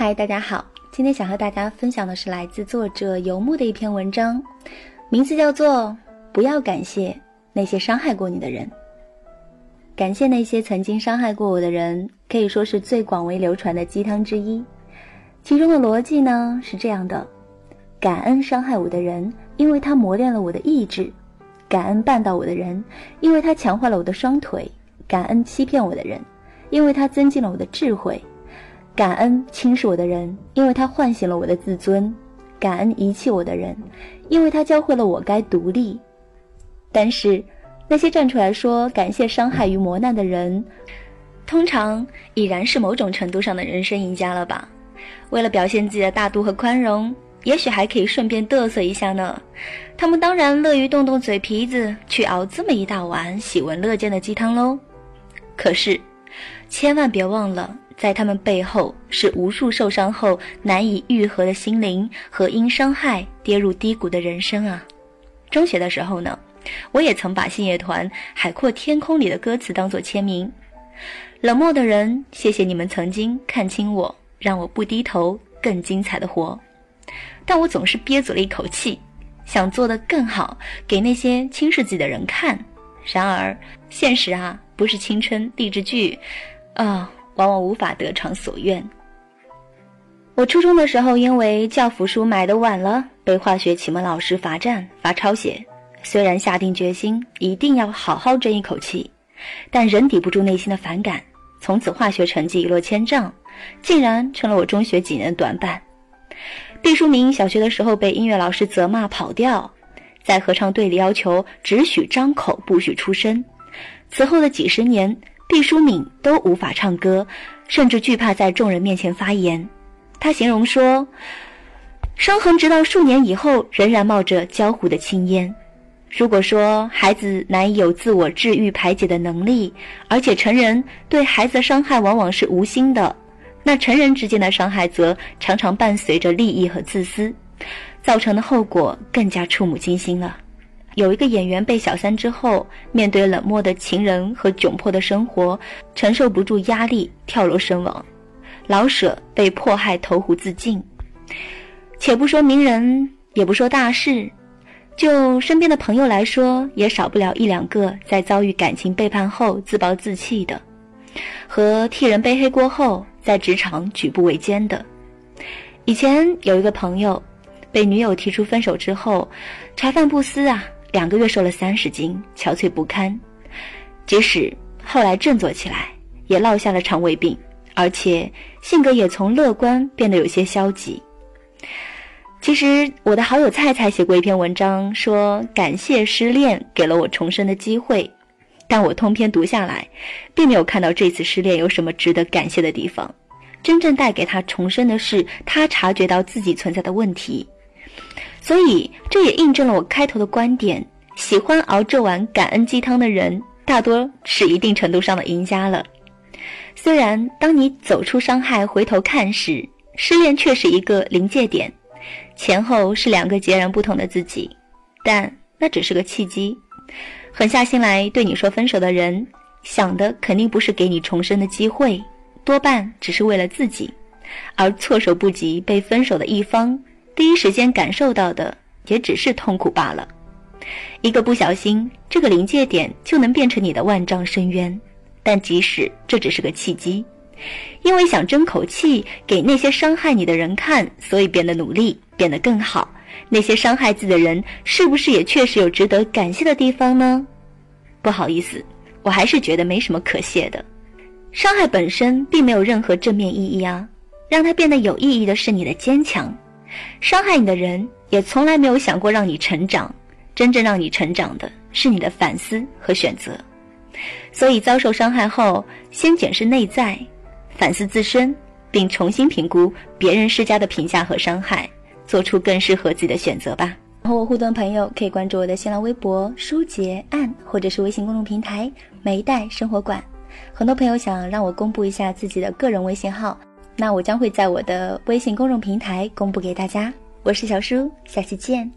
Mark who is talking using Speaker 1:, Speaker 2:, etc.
Speaker 1: 嗨，大家好，今天想和大家分享的是来自作者游牧的一篇文章，名字叫做《不要感谢那些伤害过你的人》。感谢那些曾经伤害过我的人，可以说是最广为流传的鸡汤之一。其中的逻辑呢是这样的：感恩伤害我的人，因为他磨练了我的意志；感恩绊倒我的人，因为他强化了我的双腿；感恩欺骗我的人，因为他增进了我的智慧。感恩轻视我的人，因为他唤醒了我的自尊；感恩遗弃我的人，因为他教会了我该独立。但是，那些站出来说感谢伤害与磨难的人，通常已然是某种程度上的人生赢家了吧？为了表现自己的大度和宽容，也许还可以顺便嘚瑟一下呢。他们当然乐于动动嘴皮子去熬这么一大碗喜闻乐见的鸡汤喽。可是，千万别忘了。在他们背后是无数受伤后难以愈合的心灵和因伤害跌入低谷的人生啊！中学的时候呢，我也曾把信乐团《海阔天空》里的歌词当作签名。冷漠的人，谢谢你们曾经看清我，让我不低头，更精彩的活。但我总是憋足了一口气，想做得更好，给那些轻视自己的人看。然而，现实啊，不是青春励志剧，啊。往往无法得偿所愿。我初中的时候，因为教辅书买的晚了，被化学启蒙老师罚站、罚抄写。虽然下定决心一定要好好争一口气，但仍抵不住内心的反感。从此，化学成绩一落千丈，竟然成了我中学几年的短板。毕淑敏小学的时候被音乐老师责骂跑调，在合唱队里要求只许张口不许出声。此后的几十年。毕淑敏都无法唱歌，甚至惧怕在众人面前发言。他形容说：“伤痕直到数年以后仍然冒着焦糊的青烟。”如果说孩子难以有自我治愈排解的能力，而且成人对孩子的伤害往往是无心的，那成人之间的伤害则常常伴随着利益和自私，造成的后果更加触目惊心了。有一个演员被小三之后，面对冷漠的情人和窘迫的生活，承受不住压力跳楼身亡；老舍被迫害投湖自尽。且不说名人，也不说大事，就身边的朋友来说，也少不了一两个在遭遇感情背叛后自暴自弃的，和替人背黑锅后在职场举步维艰的。以前有一个朋友，被女友提出分手之后，茶饭不思啊。两个月瘦了三十斤，憔悴不堪。即使后来振作起来，也落下了肠胃病，而且性格也从乐观变得有些消极。其实我的好友菜菜写过一篇文章，说感谢失恋给了我重生的机会，但我通篇读下来，并没有看到这次失恋有什么值得感谢的地方。真正带给他重生的是他察觉到自己存在的问题。所以，这也印证了我开头的观点：喜欢熬这碗感恩鸡汤的人，大多是一定程度上的赢家了。虽然当你走出伤害回头看时，失恋却是一个临界点，前后是两个截然不同的自己，但那只是个契机。狠下心来对你说分手的人，想的肯定不是给你重生的机会，多半只是为了自己，而措手不及被分手的一方。第一时间感受到的也只是痛苦罢了。一个不小心，这个临界点就能变成你的万丈深渊。但即使这只是个契机，因为想争口气给那些伤害你的人看，所以变得努力，变得更好。那些伤害自己的人，是不是也确实有值得感谢的地方呢？不好意思，我还是觉得没什么可谢的。伤害本身并没有任何正面意义啊，让它变得有意义的是你的坚强。伤害你的人也从来没有想过让你成长，真正让你成长的是你的反思和选择。所以遭受伤害后，先检视内在，反思自身，并重新评估别人施加的评价和伤害，做出更适合自己的选择吧。和我互动的朋友可以关注我的新浪微博“书杰案”或者是微信公众平台“梅代生活馆”。很多朋友想让我公布一下自己的个人微信号。那我将会在我的微信公众平台公布给大家。我是小叔，下期见。